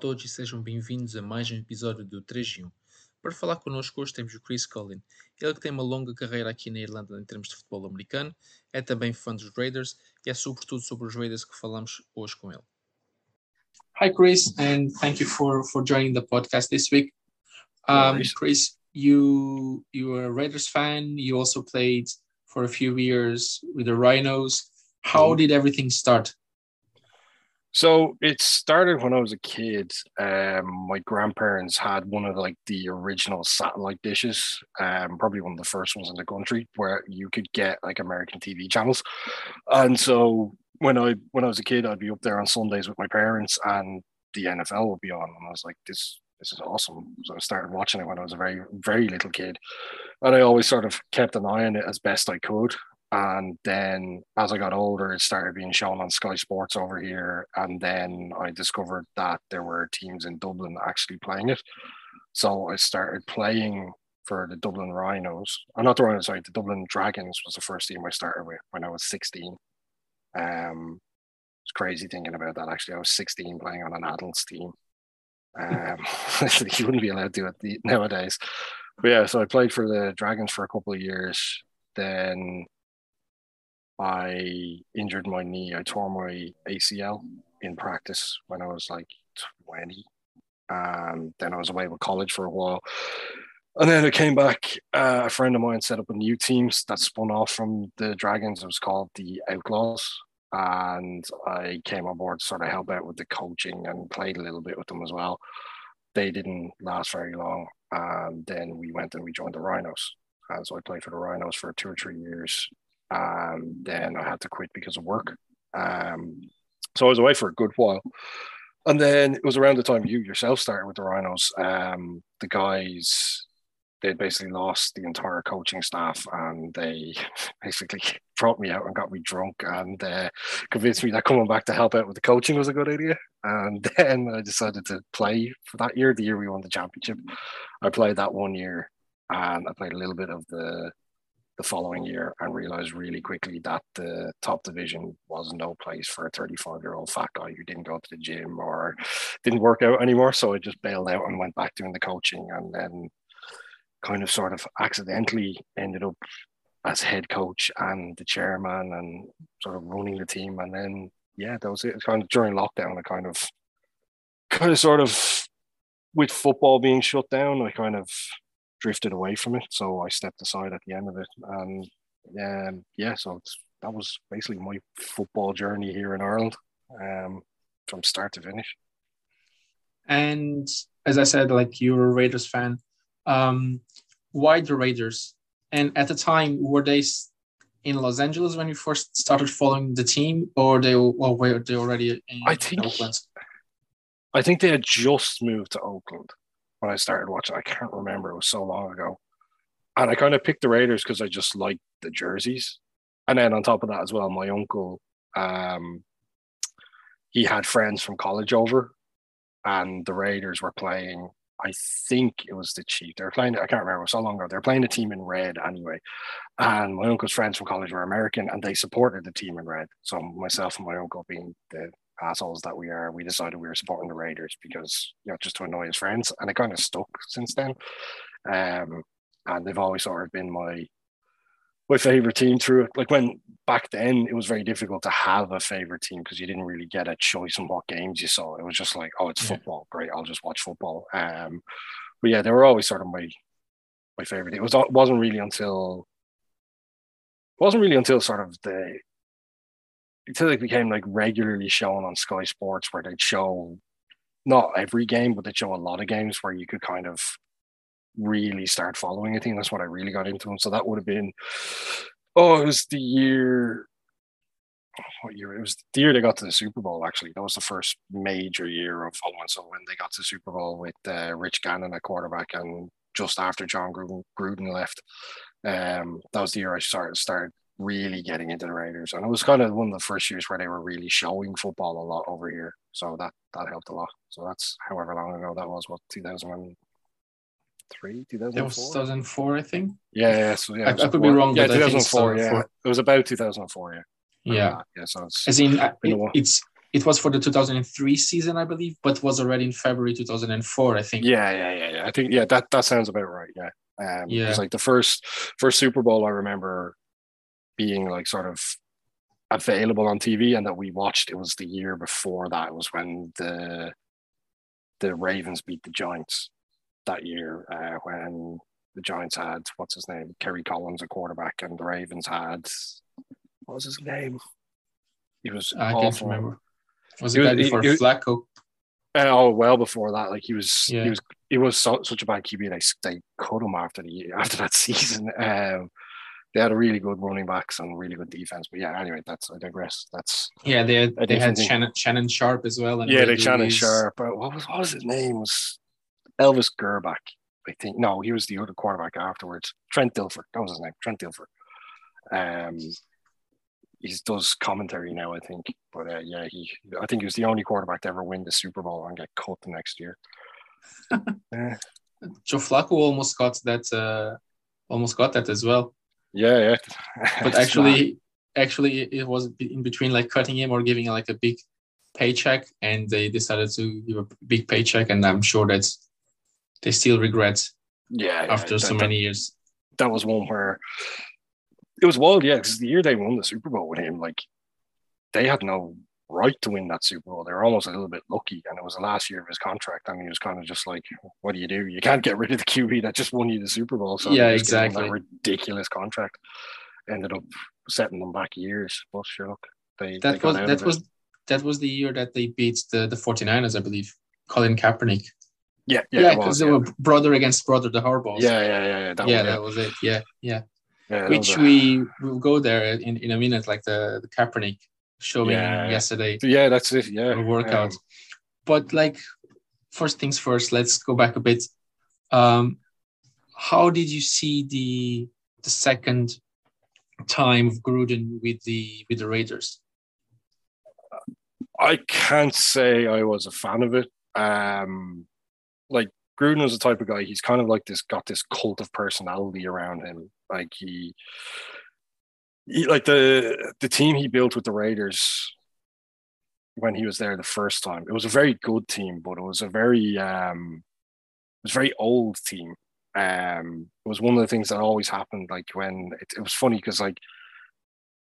todos e sejam bem-vindos a mais um episódio do 3 em 1. Para falar connosco hoje temos o Chris Collin. Ele que tem uma longa carreira aqui na Irlanda em termos de futebol americano, é também fã dos Raiders e é sobretudo sobre os Raiders que falamos hoje com ele. Hi, Chris, and thank you for, for joining the podcast this week. Um, Chris, you you are a Raiders fan. You also played for a few years with the Rhinos. How did everything start? So it started when I was a kid. Um, my grandparents had one of like the original satellite dishes, um, probably one of the first ones in the country, where you could get like American TV channels. And so when I when I was a kid, I'd be up there on Sundays with my parents, and the NFL would be on, and I was like, this this is awesome. So I started watching it when I was a very very little kid, and I always sort of kept an eye on it as best I could. And then as I got older, it started being shown on Sky Sports over here. And then I discovered that there were teams in Dublin actually playing it. So I started playing for the Dublin Rhinos. I'm not the Rhinos, sorry, the Dublin Dragons was the first team I started with when I was 16. Um, it's crazy thinking about that. Actually, I was 16 playing on an adults team. Um, you wouldn't be allowed to do it nowadays. But yeah, so I played for the Dragons for a couple of years. Then I injured my knee. I tore my ACL in practice when I was like 20. And then I was away with college for a while. And then I came back. Uh, a friend of mine set up a new team that spun off from the Dragons. It was called the Outlaws. And I came on board to sort of help out with the coaching and played a little bit with them as well. They didn't last very long. And then we went and we joined the Rhinos. And so I played for the Rhinos for two or three years and then I had to quit because of work. Um, so I was away for a good while. And then it was around the time you yourself started with the Rhinos. Um, the guys, they basically lost the entire coaching staff and they basically brought me out and got me drunk and uh, convinced me that coming back to help out with the coaching was a good idea. And then I decided to play for that year, the year we won the championship. I played that one year and I played a little bit of the the following year and realized really quickly that the top division was no place for a 35 year old fat guy who didn't go to the gym or didn't work out anymore. So I just bailed out and went back doing the coaching and then kind of sort of accidentally ended up as head coach and the chairman and sort of running the team. And then, yeah, that was it. it kind of during lockdown, I kind of, kind of sort of, with football being shut down, I kind of drifted away from it. So I stepped aside at the end of it. And um, yeah, so that was basically my football journey here in Ireland um, from start to finish. And as I said, like you're a Raiders fan. Um, why the Raiders? And at the time, were they in Los Angeles when you first started following the team, or they or were they already in I think, Oakland? I think they had just moved to Oakland when I started watching. I can't remember; it was so long ago. And I kind of picked the Raiders because I just liked the jerseys, and then on top of that as well, my uncle, um, he had friends from college over, and the Raiders were playing. I think it was the Chiefs. They were playing. I can't remember. It was so long ago. They were playing a team in red anyway, and my uncle's friends from college were American, and they supported the team in red. So myself and my uncle, being the assholes that we are, we decided we were supporting the Raiders because you know just to annoy his friends, and it kind of stuck since then. Um, and they've always sort of been my my favorite team through it. Like when back then, it was very difficult to have a favorite team because you didn't really get a choice in what games you saw. It was just like, oh, it's yeah. football, great, I'll just watch football. Um, but yeah, they were always sort of my my favorite. It was wasn't really until wasn't really until sort of the until it became like regularly shown on Sky Sports where they'd show not every game, but they'd show a lot of games where you could kind of really start following a team. That's what I really got into them. So that would have been oh, it was the year what year? It was the year they got to the Super Bowl. Actually, that was the first major year of following. So when they got to the Super Bowl with uh, Rich Gannon at quarterback, and just after Jon Gruden, Gruden left, um, that was the year I started started really getting into the Raiders. And it was kind of one of the first years where they were really showing football a lot over here. So that that helped a lot. So that's however long ago that was, what, 2003, 2004? It was 2004, I think. Yeah, yeah. So yeah, I, I could be wrong. Yeah, 2004, yeah. It was about 2004, yeah. Yeah. yeah, so it's, As in, uh, it, it's it was for the 2003 season, I believe, but was already in February 2004, I think. Yeah, yeah, yeah, yeah. I think yeah, that that sounds about right. Yeah. Um, Yeah. It's like the first first Super Bowl I remember being like sort of available on TV and that we watched. It was the year before that. It was when the the Ravens beat the Giants that year uh, when the Giants had what's his name Kerry Collins a quarterback and the Ravens had what was his name? He was I can't remember. Was It it was- before it- Flacco? Uh, oh, well before that, like he was, Yeah. he was, he was so, such a bad QB. They they cut him after the year after that season. Um, they had a really good running backs and really good defense. But yeah, anyway, that's I digress. That's Yeah, they had, they had. Shannon Shannon Sharpe as well. And yeah, they Shannon. Sharpe. But what was what was his name? It was Elvis Grbac? I think no, he was the other quarterback afterwards. Trent Dilfer. That was his name. Trent Dilfer. Um, he does commentary now, I think. But uh, yeah, he I think he was the only quarterback to ever win the Super Bowl and get cut the next year. Uh, Joe Flacco almost got that. Uh, almost got that as well. Yeah, yeah. But actually, actually, it was in between like cutting him or giving like a big paycheck, and they decided to give a big paycheck, and I'm sure that they still regret yeah, yeah, after so that- many years. That, that was one where it was wild, yeah, because the year they won the Super Bowl with him, like they had no right to win that Super Bowl. They were almost a little bit lucky, and it was the last year of his contract, and he was kind of just like, "What do you do? You can't get rid of the QB that just won you the Super Bowl." So Yeah, they exactly. That ridiculous contract ended up setting them back years. But sure, look, they they That got was that was that was the year that they beat the the 49ers, I believe. Colin Kaepernick. yeah, yeah, Yeah, because they yeah. were brother against brother, the Harbaughs. yeah, yeah, yeah, yeah. That yeah, was, it. that was it. Yeah, yeah. yeah, Which we will go there in, in a minute, like the, the Kaepernick showing Yeah. yesterday, yeah, that's it. Yeah, workout. Um, but like, first things first, let's go back a bit. Um, how did you see the the second time of Gruden with the with the Raiders? I can't say I was a fan of it. Um, like Gruden was the type of guy. He's kind of like this, got this cult of personality around him. Like he, he like the the team he built with the Raiders when he was there the first time. It was a very good team, but it was a very um, it was very old team. Um, it was one of the things that always happened. Like when it, it was funny because like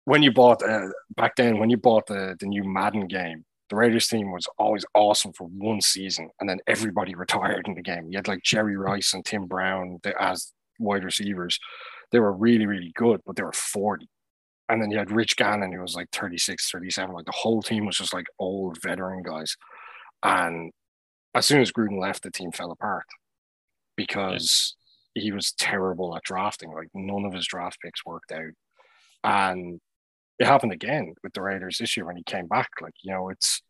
when you bought uh, back then when you bought the the new Madden game, the Raiders team was always awesome for one season, and then everybody retired in the game. You had like Jerry Rice and Tim Brown as wide receivers. They were really really good, but they were forty. And then you had Rich Gannon, who was like 36, 37. Like the whole team was just like old veteran guys. And as soon as Gruden left, the team fell apart because he was terrible at drafting. Like none of his draft picks worked out. And it happened again with the Raiders this year when he came back. Like, you know, it's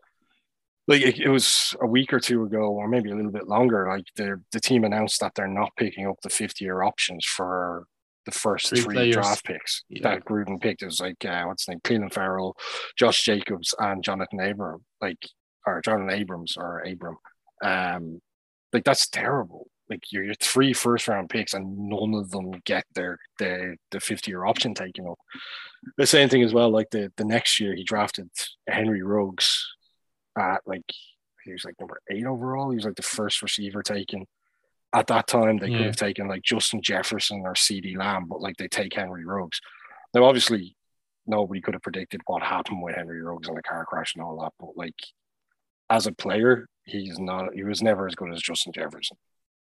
like it, it was a week or two ago, or maybe a little bit longer. Like the the team announced that they're not picking up the 50 year options for the first Three three, players. draft picks Yeah. that Gruden picked. It was like uh, what's his name? Clelin Ferrell, Josh Jacobs, and Jonathan Abram, like or Jonathan Abrams or Abram. Um, like that's terrible. Like you're, you're three first round picks and none of them get their the the 50 year option taken up. The same thing as well, like the the next year he drafted Henry Ruggs at like he was like number eight overall. He was like the first receiver taken. At that time, they Yeah. could have taken like Justin Jefferson or CeeDee Lamb, but like they take Henry Ruggs. Now, obviously, nobody could have predicted what happened with Henry Ruggs and the car crash and all that, but like as a player, he's not. He was never as good as Justin Jefferson.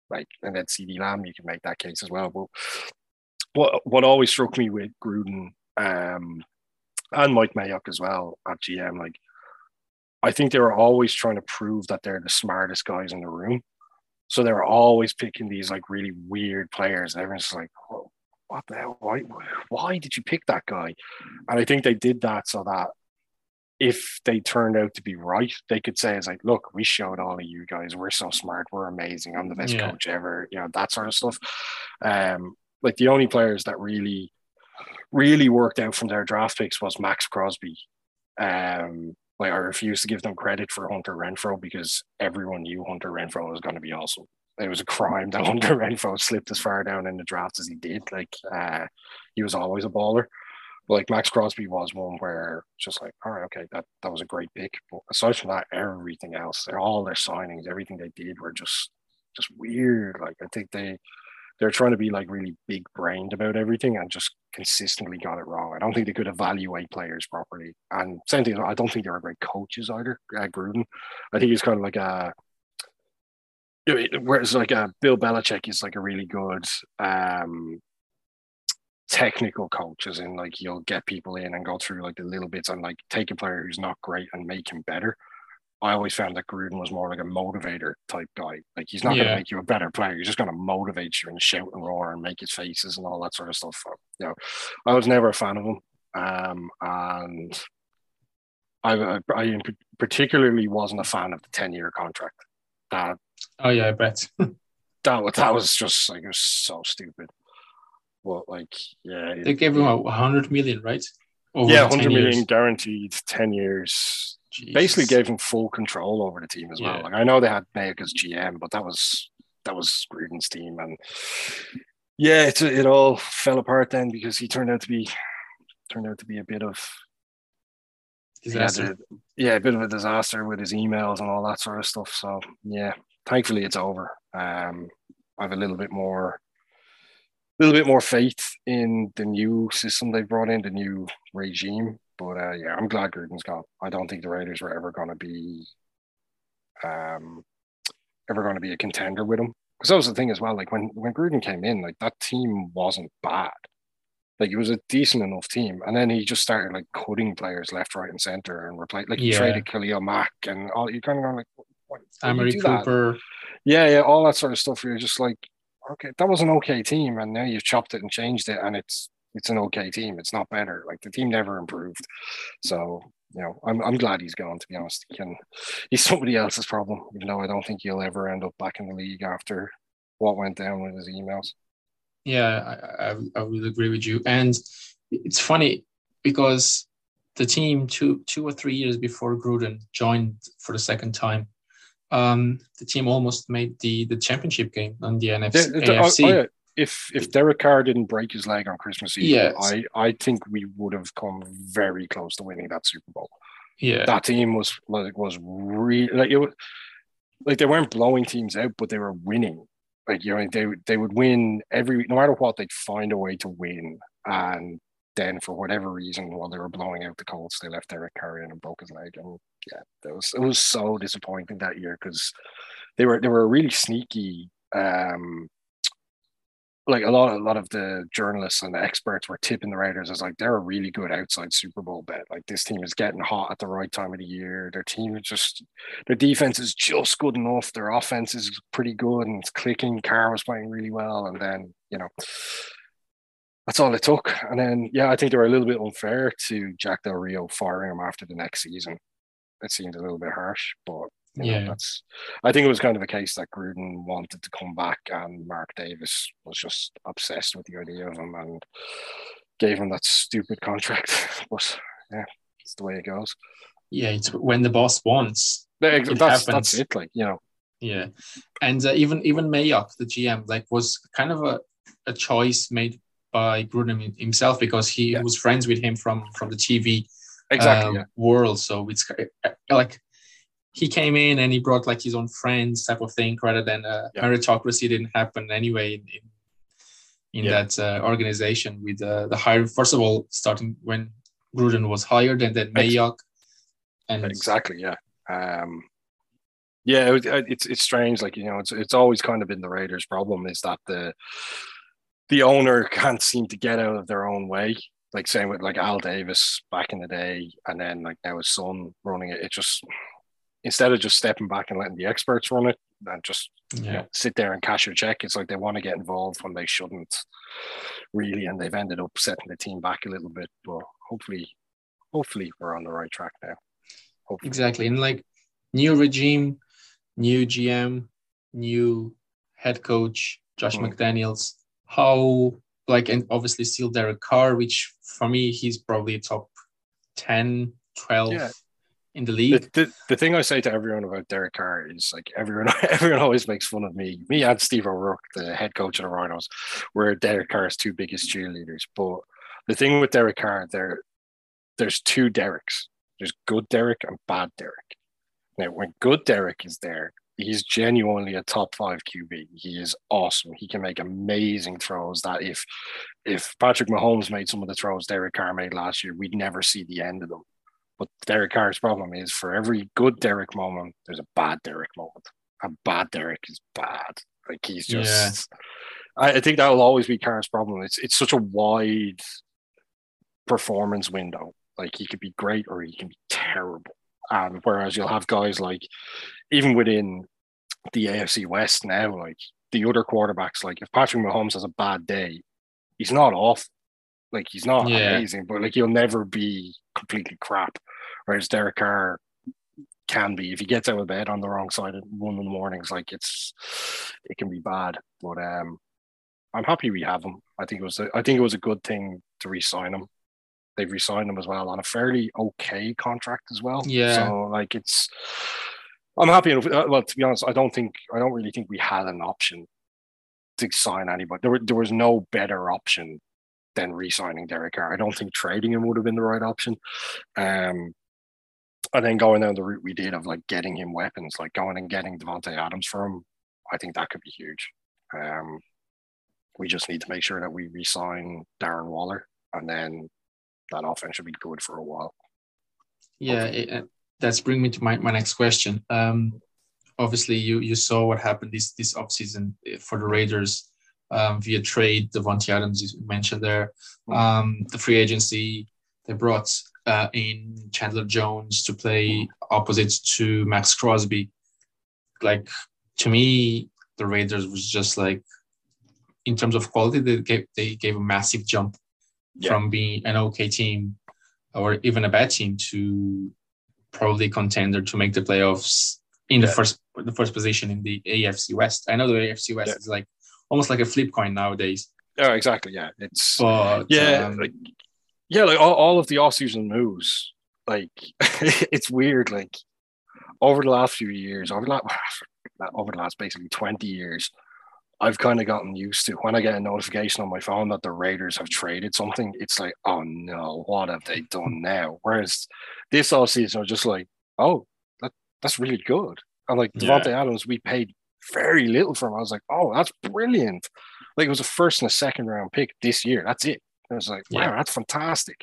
Like, and then CeeDee Lamb, you can make that case as well. But what what always struck me with Gruden um, and Mike Mayock as well at GM, like I think they were always trying to prove that they're the smartest guys in the room. So they were always picking these like really weird players. And everyone's like, "Whoa, what the hell? Why, why did you pick that guy? And I think they did that so that if they turned out to be right, they could say, it's like, look, we showed all of you guys, we're so smart, we're amazing, I'm the best Yeah. coach ever, you know, that sort of stuff. Um, like the only players that really, really worked out from their draft picks was Maxx Crosby. Um, like I refuse to give them credit for Hunter Renfrow because everyone knew Hunter Renfrow was going to be awesome. It was a crime that Hunter Renfrow slipped as far down in the draft as he did. Like uh, he was always a baller. But like Maxx Crosby was one where it's just like, all right, okay, that, that was a great pick. But aside from that, everything else, all their signings, everything they did were just just weird. Like I think they they're trying to be like really big brained about everything and just consistently got it wrong. I don't think they could evaluate players properly. And same thing, I don't think they were great coaches either. Uh, Gruden, I think he's kind of like a whereas like a Bill Belichick is like a really good um technical coach as in like you'll get people in and go through like the little bits and like take a player who's not great and make him better I always found that Gruden was more like a motivator type guy. Like he's not yeah. going to make you a better player. He's just going to motivate you and shout and roar and make his faces and all that sort of stuff. You know, I was never a fan of him, um, and I, I particularly wasn't a fan of the ten year contract. That oh yeah, I bet that was that was just like it was so stupid. Well, like yeah, they gave him a hundred million, right? Over yeah, hundred million years. guaranteed, ten years Jeez. basically gave him full control over the team as yeah. well. Like I know they had Mayock as GM, but that was that was Gruden's team, and yeah, it it all fell apart then because he turned out to be turned out to be a bit of disaster. yeah, a bit of a disaster with his emails and all that sort of stuff. So yeah, thankfully it's over. Um, I have a little bit more a little bit more faith in the new system they brought in, the new regime. But uh, yeah, I'm glad Gruden's gone. I don't think the Raiders were ever going to be, um, ever going to be a contender with him. Because that was the thing as well. Like when when Gruden came in, like that team wasn't bad. Like it was a decent enough team, and then he just started like cutting players left, right, and center, and replace like he yeah. traded Khalil Mack and all. You're kind of go like, what, Amari Cooper. That? Yeah, yeah, all that sort of stuff. You're just like, okay, that was an okay team, and now you've chopped it and changed it, and it's it's an okay team. It's not better. Like the team never improved. So you know, I'm I'm glad he's gone. To be honest, he can he's somebody else's problem. Even though I don't think he'll ever end up back in the league after what went down with his emails. Yeah, I, I, I would agree with you. And it's funny because the team two two or three years before Gruden joined for the second time, um, the team almost made the the championship game on the NFC. The, the, AFC. Oh, oh, yeah if if Derek Carr didn't break his leg on Christmas Eve, yes. I I think we would have come very close to winning that Super Bowl. Yeah, that team was like was really like it was like they weren't blowing teams out, but they were winning. Like you know, they they would win every no matter what, they'd find a way to win. And then for whatever reason, while they were blowing out the Colts, they left Derek Carr in and broke his leg. And yeah, it was it was so disappointing that year because they were they were really sneaky um like a lot, a lot of the journalists and the experts were tipping the Raiders as like they're a really good outside Super Bowl bet. Like this team is getting hot at the right time of the year. Their team is just, their defense is just good enough. Their offense is pretty good and it's clicking. Carr was playing really well, and then you know that's all it took. And then yeah, I think they were a little bit unfair to Jack Del Rio firing him after the next season. It seemed a little bit harsh, but you know, yeah, that's. I think it was kind of a case that Gruden wanted to come back, and Mark Davis was just obsessed with the idea of him and gave him that stupid contract. but yeah, it's the way it goes. Yeah, it's when the boss wants. It that's, that's it. Like you know. Yeah, and uh, even even Mayock, the GM, like was kind of a, a choice made by Gruden himself because he yeah. was friends with him from from the TV exactly uh, yeah. world. So it's uh, like he came in and he brought like his own friends type of thing rather than uh, yeah. meritocracy didn't happen anyway in, in, in yeah. that uh, organization with uh, the hire first of all starting when Gruden was hired and then Mayock and exactly yeah um, yeah it, it's it's strange like you know it's it's always kind of been the Raiders problem is that the the owner can't seem to get out of their own way like same with like Al Davis back in the day and then like now his son running it it just instead of just stepping back and letting the experts run it and just yeah. you know, sit there and cash your check, it's like they want to get involved when they shouldn't really, and they've ended up setting the team back a little bit. But hopefully, hopefully we're on the right track now. Hopefully. Exactly, and like new regime, new GM, new head coach, Josh mm. McDaniels. How like and obviously still Derek Carr, which for me he's probably top 10, 12 yeah in the league. The, the, the, thing I say to everyone about Derek Carr is like everyone everyone always makes fun of me. Me and Steve O'Rourke, the head coach of the Rhinos, were Derek Carr's two biggest cheerleaders. But the thing with Derek Carr, there, there's two Dereks. There's good Derek and bad Derek. Now, when good Derek is there, he's genuinely a top five QB. He is awesome. He can make amazing throws. That if if Patrick Mahomes made some of the throws Derek Carr made last year, we'd never see the end of them. But Derek Carr's problem is for every good Derek moment, there's a bad Derek moment. A bad Derek is bad. Like he's just. Yeah. I, I think that will always be Carr's problem. It's it's such a wide performance window. Like he could be great or he can be terrible. Um, whereas you'll have guys like, even within the AFC West now, like the other quarterbacks, like if Patrick Mahomes has a bad day, he's not off. Like he's not yeah. amazing, but like he'll never be completely crap. Whereas Derek Carr can be if he gets out of bed on the wrong side at one in the mornings, like it's it can be bad. But um I'm happy we have him. I think it was a, I think it was a good thing to re-sign him. They've re-signed him as well on a fairly okay contract as well. Yeah. So like it's I'm happy. enough. well, to be honest, I don't think I don't really think we had an option to sign anybody. There, were, there was no better option than re-signing Derek Carr. I don't think trading him would have been the right option. Um, and then going down the route we did of like getting him weapons, like going and getting Davante Adams for him, I think that could be huge. Um, we just need to make sure that we re-sign Darren Waller, and then that offense should be good for a while. Yeah, it, that's bring me to my, my next question. Um, obviously, you you saw what happened this this offseason for the Raiders um, via trade. Davante Adams you mentioned there, mm. um, the free agency. They brought uh, in Chandler Jones to play opposite to Maxx Crosby. Like to me, the Raiders was just like, in terms of quality, they gave they gave a massive jump yeah. from being an okay team or even a bad team to probably contender to make the playoffs in yeah. the first the first position in the AFC West. I know the AFC West yeah. is like almost like a flip coin nowadays. Oh, exactly. Yeah, it's but, yeah, um, like yeah, like all, all of the off-season moves. Like it's weird. Like over the last few years, over the last, over the last basically twenty years, I've kind of gotten used to when I get a notification on my phone that the Raiders have traded something. It's like, oh no, what have they done now? Whereas this all season, I was just like, oh, that, that's really good. And like Davante yeah. Adams, we paid very little for him. I was like, oh, that's brilliant. Like it was a first and a second round pick this year. That's it. I was like, wow, yeah. that's fantastic.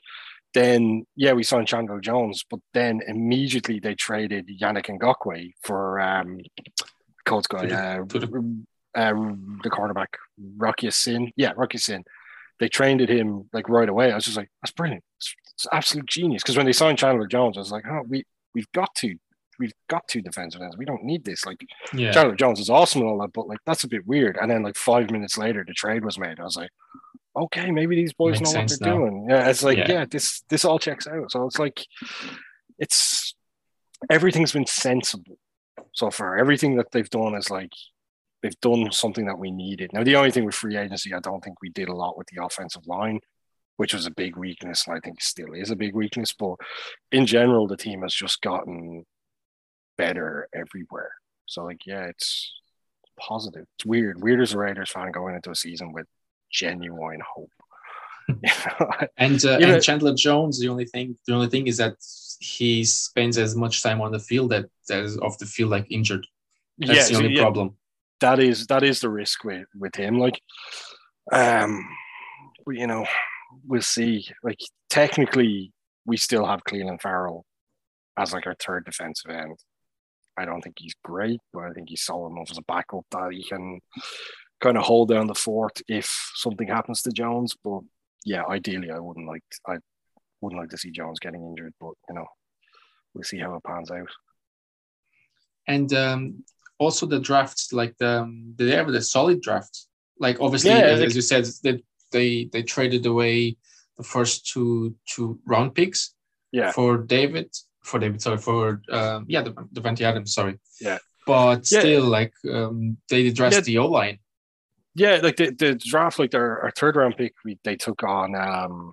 Then yeah, we signed Chandler Jones, but then immediately they traded Yannick Ngakoue for um Colts guy, uh, uh, the cornerback, Rock Ya-Sin. Yeah, Rock Ya-Sin. They trained at him like right away. I was just like, that's brilliant. It's, it's absolute genius. Because when they signed Chandler Jones, I was like, oh, we we've got to we've got two defensive ends. We don't need this. Like yeah. Chandler Jones is awesome and all that, but like that's a bit weird. And then like five minutes later, the trade was made. I was like, okay, maybe these boys Makes know what they're now. doing. Yeah, it's like yeah. yeah, this this all checks out. So it's like it's everything's been sensible so far. Everything that they've done is like they've done something that we needed. Now the only thing with free agency, I don't think we did a lot with the offensive line which was a big weakness, and I think still is a big weakness. But in general, the team has just gotten better everywhere. So like, yeah, it's positive. It's weird. Weird as a Raiders fan going into a season with genuine hope. and uh, and Chandler Jones, the only thing the only thing is that he spends as much time on the field that as off the field like injured. That's yeah, the only yeah, problem. That is that is the risk with with him. Like, um, you know, we'll see. Like technically, we still have Clelin Ferrell as like our third defensive end. I don't think he's great, but I think he's solid enough as a backup that he can kind of hold down the fort if something happens to Jones. But yeah, ideally, I wouldn't like I wouldn't like to see Jones getting injured. But you know, we'll see how it pans out. And um, also the drafts, like the um, did they have the solid draft? Like obviously, yeah, as, as you said, they they they traded away the first two two round picks. Yeah. For David for David, sorry, for um, yeah, the Davante Adams, sorry. Yeah. But yeah. still, like um, they addressed yeah. the O line. Yeah, like the, the draft, like their our third round pick, we they took on um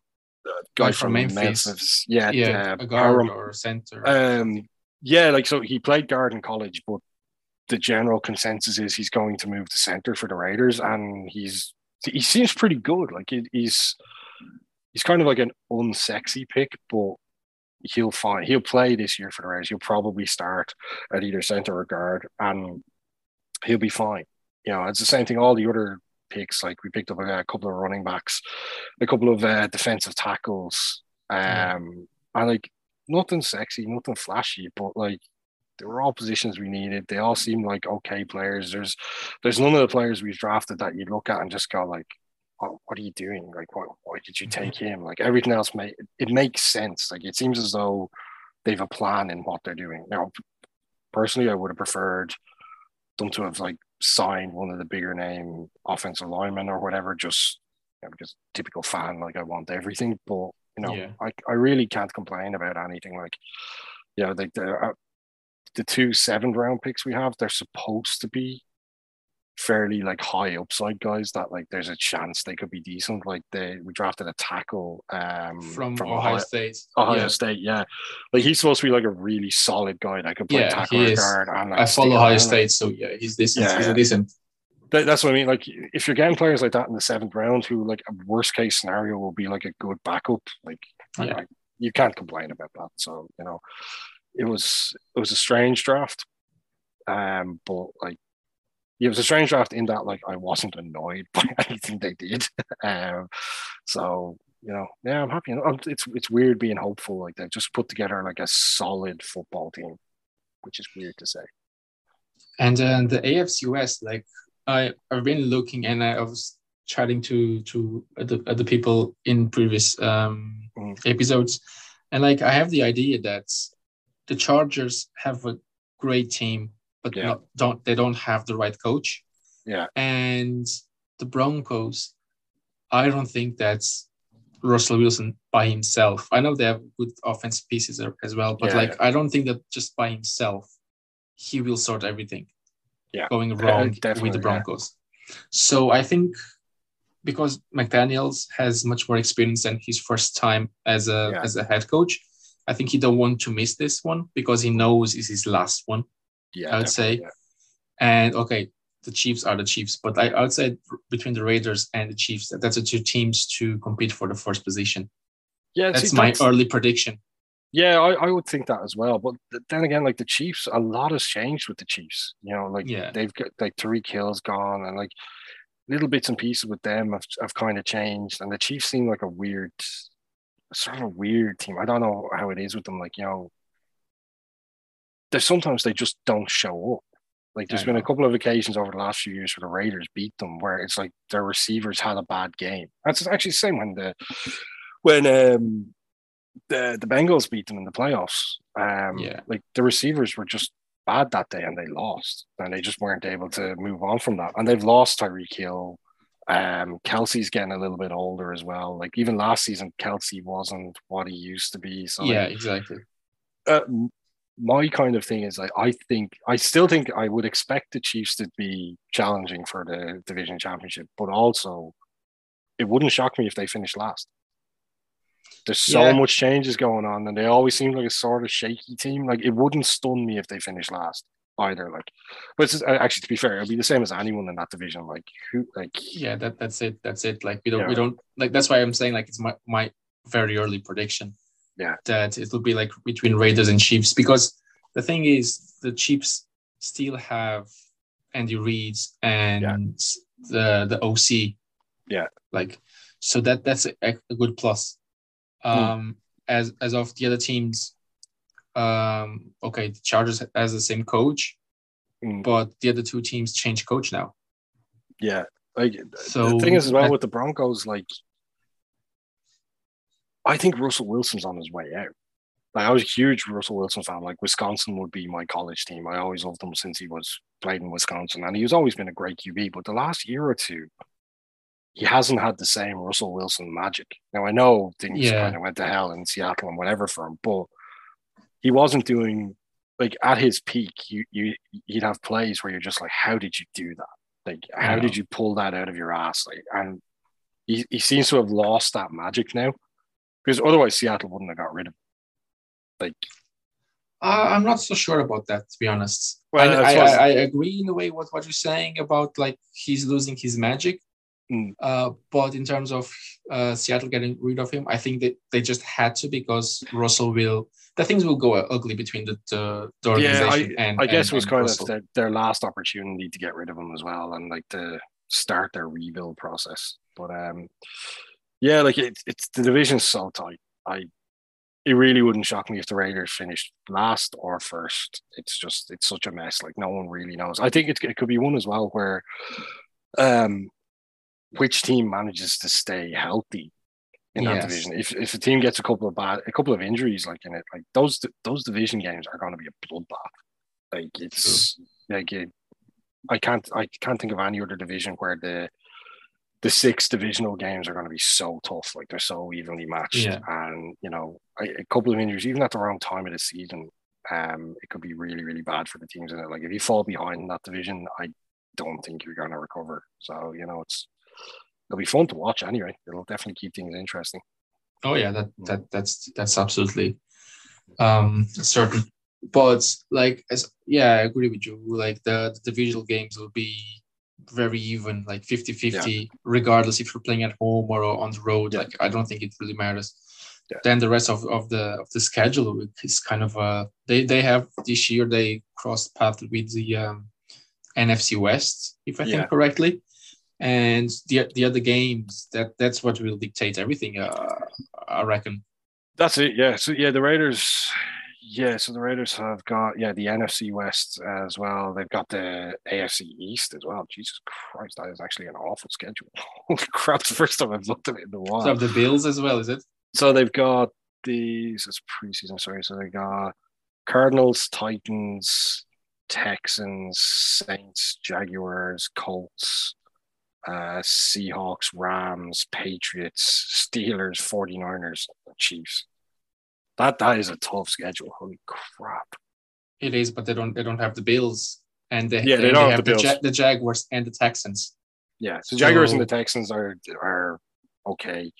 guy from, from Memphis. Memphis. Yeah, yeah, uh, guard or center. Um, yeah, like so he played guard in college, but the general consensus is he's going to move to center for the Raiders, and he's he seems pretty good. Like he, he's he's kind of like an unsexy pick, but he'll find he'll play this year for the Raiders. He'll probably start at either center or guard, and he'll be fine. You know, it's the same thing. All the other picks, like we picked up a, couple of running backs, a couple of uh, defensive tackles, um, yeah. and like nothing sexy, nothing flashy, but like they were all positions we needed. They all seem like okay players. There's there's none of the players we've drafted that you look at and just go like, oh, what are you doing? Like, what, why did you take him? Like everything else, make it makes sense. Like it seems as though they've a plan in what they're doing. Now, personally, I would have preferred them to have like signed one of the bigger name offensive linemen or whatever. Just you know, because typical fan, like I want everything, but you know, yeah. I I really can't complain about anything. Like, you know, like the uh, the two seventh round picks we have, they're supposed to be fairly like high upside guys that like there's a chance they could be decent. Like they we drafted a tackle um from, from Ohio, Ohio, State. Ohio yeah. State, yeah. Like he's supposed to be like a really solid guy that could play yeah, tackle guard and like, I follow Ohio State, so yeah, he's decent. Yeah, he's decent. that's what I mean. Like if you're getting players like that in the seventh round who like a worst case scenario will be like a good backup, like, yeah. like you can't complain about that. So, you know, it was it was a strange draft. Um, but like it was a strange draft in that like I wasn't annoyed by anything they did. um, so you know, yeah, I'm happy. It's it's weird being hopeful like they just put together like a solid football team, which is weird to say. And uh, the AFC West, like I I've been looking and I was chatting to to the other people in previous um, mm. episodes, and like I have the idea that the Chargers have a great team but yeah. not, don't they don't have the right coach. Yeah. And the Broncos, I don't think that's Russell Wilson by himself. I know they have good offense pieces as well, but yeah, like yeah. I don't think that just by himself he will sort everything. Yeah. Going wrong uh, with the Broncos. So I think because McDaniels has much more experience than his first time as a as a head coach, I think he don't want to miss this one because he knows it's his last one. Yeah, I would say. Yeah. And okay, the Chiefs are the Chiefs, but I, I would say between the Raiders and the Chiefs, that's the two teams to compete for the first position. Yeah, that's see, my that's, early prediction. Yeah, I, I would think that as well. But then again, like the Chiefs, a lot has changed with the Chiefs. You know, like yeah. they've got like Tyreek Hill's gone, and like little bits and pieces with them have, have kind of changed. And the Chiefs seem like a weird, sort of a weird team. I don't know how it is with them. Like you know, there's sometimes they just don't show up. Like there's been a couple of occasions over the last few years where the Raiders beat them, where it's like their receivers had a bad game. That's actually the same when the when um the the Bengals beat them in the playoffs. Um, yeah, like the receivers were just bad that day and they lost, and they just weren't able to move on from that. And they've lost Tyreek Hill. Um, Kelce's getting a little bit older as well. Like even last season, Kelce wasn't what he used to be. So yeah, like, exactly. Uh, my kind of thing is I, I think I still think I would expect the Chiefs to be challenging for the division championship, but also it wouldn't shock me if they finish last. There's so yeah. much changes going on, and they always seem like a sort of shaky team. Like it wouldn't stun me if they finish last either. Like, but it's, actually, to be fair, it'll be the same as anyone in that division. Like who, like yeah, that that's it. That's it. Like we don't, yeah. we don't like. That's why I'm saying like it's my my very early prediction yeah. That it will be like between Raiders and Chiefs because the thing is the Chiefs still have Andy Reid's and yeah. the the OC. Yeah. Like so that that's a, a good plus. Hmm. Um mm. as as of the other teams, um okay, the Chargers has the same coach, mm. but the other two teams change coach now. Yeah. Like so the thing is as well with the Broncos, like I think Russell Wilson's on his way out. Like I was a huge Russell Wilson fan. Like Wisconsin would be my college team. I always loved him since he was played in Wisconsin, and he's always been a great QB. But the last year or two, he hasn't had the same Russell Wilson magic. Now I know things yeah. kind of went to hell in Seattle and whatever for him, but he wasn't doing like at his peak. You you he'd have plays where you're just like, how did you do that? Like, how did you pull that out of your ass? Like, and he, he seems to have lost that magic now because otherwise Seattle wouldn't have got rid of him. Like, uh, I'm not so sure about that, to be honest. Well, I, I, I, I, agree in a way with what you're saying about like he's losing his magic, Mm. Uh, but in terms of uh, Seattle getting rid of him, I think that they just had to because Russell will. The things will go ugly between the the, the organization yeah, I, and I guess and, it was kind Russell. of their, their last opportunity to get rid of him as well, and like to start their rebuild process. But um, yeah, like it, it's the division's so tight. I it really wouldn't shock me if the Raiders finished last or first. It's just it's such a mess. Like no one really knows. I think it, it could be one as well where um which team manages to stay healthy in that Yes. division. If if a team gets a couple of bad a couple of injuries like in it, like those those division games are going to be a bloodbath. Like it's like it, I can't I can't think of any other division where the the six divisional games are going to be so tough. Like they're so evenly matched, Yeah. and you know a, a couple of injuries, even at the wrong time of the season, um, it could be really really bad for the teams in it. Like if you fall behind in that division, I don't think you're going to recover. So you know it's it'll be fun to watch anyway. It'll definitely keep things interesting. Oh yeah, that that that's that's absolutely um certain. But like as yeah, I agree with you. Like the, the divisional games will be very even, like 50-50, regardless if you're playing at home or on the road. Yeah. Like I don't think it really matters. Yeah. Then the rest of, of the of the schedule is kind of uh they they have this year they crossed path with the um NFC West, if I Yeah. think correctly. And the the other games that that's what will dictate everything. Uh, I reckon. That's it. Yeah. So yeah, the Raiders. Yeah. So the Raiders have got yeah the NFC West as well. They've got the AFC East as well. Jesus Christ, that is actually an awful schedule. Holy crap! It's the first time I've looked at it in a while. So the Bills as well, is it? So they've got these. It's preseason. Sorry. So they got Cardinals, Titans, Texans, Saints, Jaguars, Colts, uh, Seahawks, Rams, Patriots, Steelers, 49ers, Chiefs. That that is a tough schedule. Holy crap. It is, but they don't they don't have the Bills and they, Yeah, they and don't have the the, Bills. the Jaguars and the Texans. Yeah. So Jaguars and the Texans are are okay.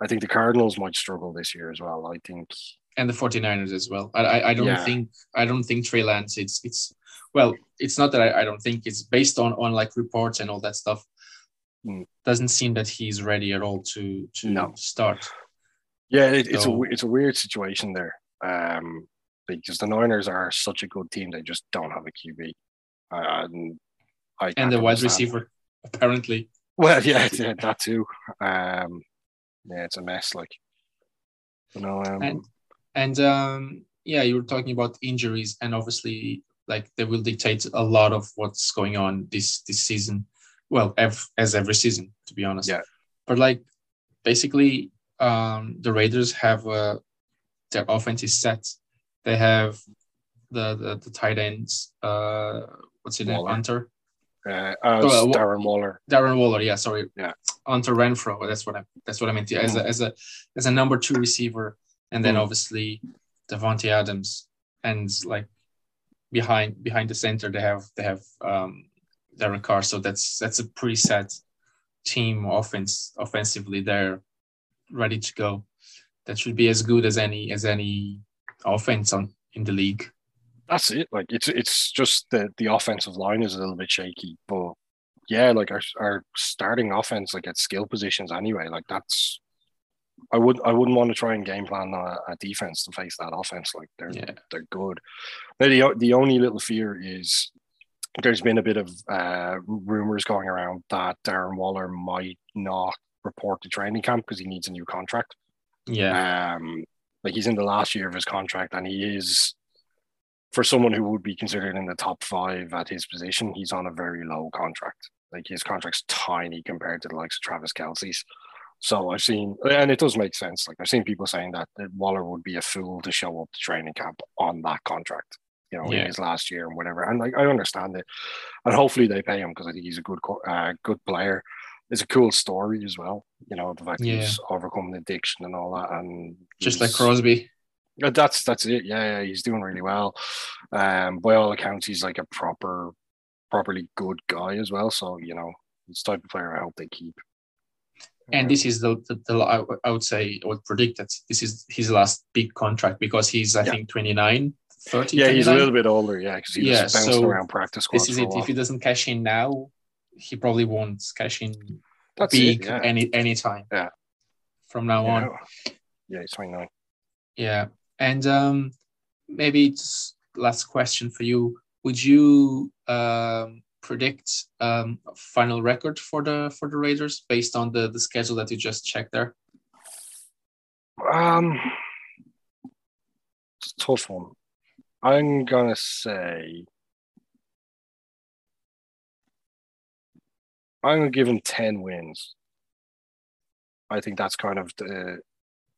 I think the Cardinals might struggle this year as well. I think and the 49ers as well. I I, I don't Yeah. think I don't think Trey Lance it's it's well, it's not that I, I don't think it's based on on like reports and all that stuff. Mm. Doesn't seem that he's ready at all to to No. start. Yeah, it, it's a So- it's a weird situation there. Um, because the Niners are such a good team, they just don't have a QB. Uh, and I And the wide receiver, apparently. Well, yeah, yeah, that too. Um, yeah, it's a mess. Like, you know, um, And and um yeah, you were talking about injuries and obviously like they will dictate a lot of what's going on this this season. Well, ev- as every season, to be honest. Yeah. But like basically, um the Raiders have uh their offense is set. They have the the, the tight ends. Uh, what's his name? Hunter. uh, uh, Oh, uh, Darren Waller. Darren Waller, yeah, sorry. Yeah. Onto Renfrow. That's what I that's what I meant. As a as a as a number two receiver, and then Mm. obviously Davante Adams, and like behind behind the center they have they have um Darren Carr. So that's that's a preset team offense offensively. They're ready to go. That should be as good as any as any offense on in the league. That's it. Like, it's it's just the the offensive line is a little bit shaky, but yeah, like our our starting offense, like at skill positions anyway. Like that's. I would I wouldn't want to try and game plan a, a defense to face that offense. Like they're Yeah. they're good. Now, the the only little fear is there's been a bit of uh, rumors going around that Darren Waller might not report to training camp because he needs a new contract. Yeah. Um, like he's in the last year of his contract, and he is for someone who would be considered in the top five at his position. He's on a very low contract. Like his contract's tiny compared to the likes of Travis Kelce's. So I've seen, and it does make sense. Like I've seen people saying that, that Waller would be a fool to show up to training camp on that contract. You know, Yeah. in his last year and whatever. And like I understand it, and hopefully they pay him because I think he's a good, uh, good player. It's a cool story as well. You know, the fact Yeah. he's overcome addiction and all that, and Just like Crosby. uh, That's that's it. Yeah, yeah, he's doing really well. Um, by all accounts, he's like a proper, properly good guy as well. So you know, it's the type of player I hope they keep. And this is the, the, the I would- I would say, I would predict that this is his last big contract because he's, I Yeah. think, 29, 30. yeah, he's a little bit older. Yeah, because he Yeah, was bouncing so around practice This is it. If he doesn't cash in now, he probably won't cash in That's big it. Yeah. any anytime. Yeah. From now yeah. on. Yeah, he's 29. Yeah. And um maybe just last question for you. Would you um predict um a final record for the for the Raiders based on the the schedule that you just checked there? Um, it's a tough one. I'm gonna say I'm gonna give him ten wins. I think that's kind of the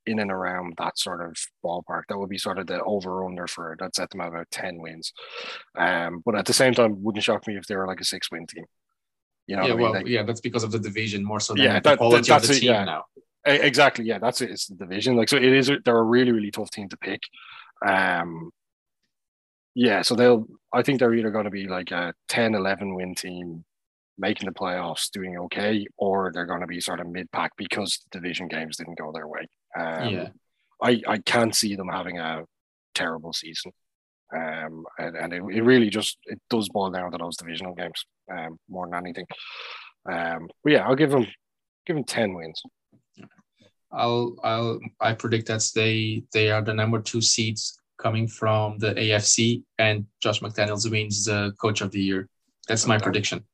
in and around that sort of ballpark. That would be sort of the over under for that set them at about ten wins. Um, but at the same time, wouldn't shock me if they were like a six win team. You know, yeah, what I mean? well, Like- yeah, that's because of the division more so than Yeah, the that- quality that- of the it, team yeah. now. Exactly. Yeah, that's it. It's the division. Like, so it is. They're a really, really tough team to pick. Um, yeah. So they'll. I think they're either going to be like a 10, 11 win team, making the playoffs, doing okay, or they're going to be sort of mid pack because the division games didn't go their way. Um, yeah. I I can't see them having a terrible season. Um, and, and it, it really just it does boil down to those divisional games, um, more than anything. Um, but yeah, I'll give them give them ten wins. I'll I'll I predict that they they are the number two seeds coming from the AFC and Josh McDaniels wins the coach of the year. That's my Okay. prediction.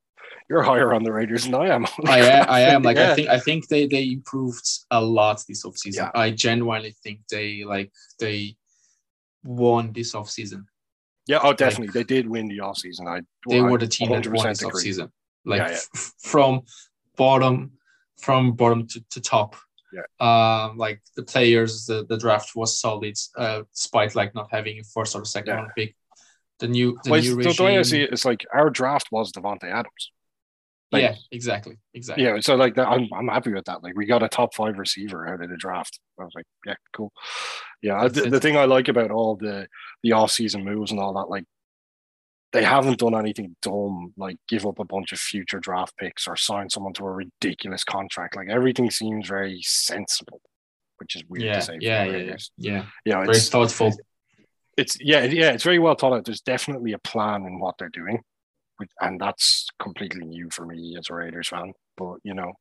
You're higher on the Raiders than I am. I am, I am like I think I think they they improved a lot this offseason. Yeah. I genuinely think they like they won this offseason. Yeah, oh, definitely. they did win the offseason. I They were the team that won 100% this agree. offseason. Like Yeah, yeah. f- from bottom from bottom to, to top. Yeah. Um, like the players, the, the draft was solid, uh, despite like not having a first or second Yeah. round pick. The new the Well, new it's- the way I regime. see it, it's like our draft was Davante Adams. like- yeah, exactly, exactly. Yeah, so like that, I'm I'm happy with that. Like we got a top five receiver out of the draft. I was like, yeah, cool. Yeah, I, the, the thing I like about all the the off season moves and all that, like they haven't done anything dumb, like give up a bunch of future draft picks or sign someone to a ridiculous contract. Like everything seems very sensible, which is weird yeah, to say. yeah, yeah, yeah, yeah. Very it's thoughtful. it's yeah, yeah, it's very well thought out. There's definitely a plan in what they're doing, and that's completely new for me as a Raiders fan. But you know,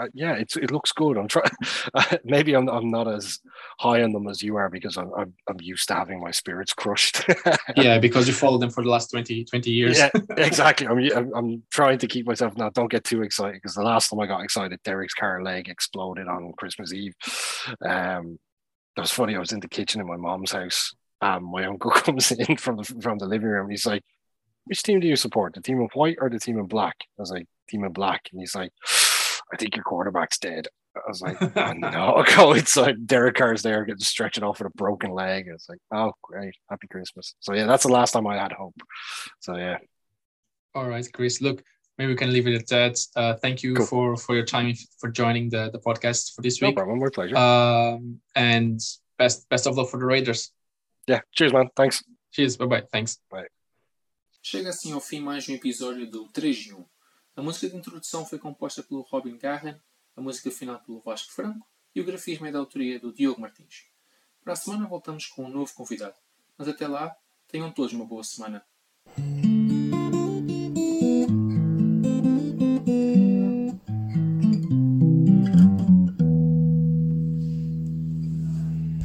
uh, yeah, it's it looks good. I'm trying. maybe I'm I'm not as high on them as you are because I'm I'm, I'm used to having my spirits crushed. yeah, because you followed them for the last 20, 20 years. yeah, exactly. I'm, I'm I'm trying to keep myself now. Don't get too excited because the last time I got excited, Derek Carr's leg exploded on Christmas Eve. Um, that was funny. I was in the kitchen in my mom's house. Um, my uncle comes in from the from the living room. He's like, "Which team do you support? The team in white or the team in black?" I was like, "Team in black." And he's like, "I think your quarterback's dead." I was like, oh, "No, go inside." Derek Carr's there, getting stretching off with a broken leg. It's like, "Oh, great, happy Christmas." So yeah, that's the last time I had hope. So yeah, All right, Chris. Look, maybe we can leave it at that. Uh, thank you Cool. for for your time for joining the the podcast for this no week. problem. My pleasure. Um, and best best of luck for the Raiders. yeah, cheers, man. Thanks. Cheers. Bye bye. Thanks. Chega assim ao fim mais um episódio do 3 de 1. A música de introdução foi composta pelo Robin Garren, a música final pelo Vasco Franco e o grafismo é da autoria do Diogo Martins. Para a semana voltamos com um novo convidado, mas até lá, tenham todos uma boa semana.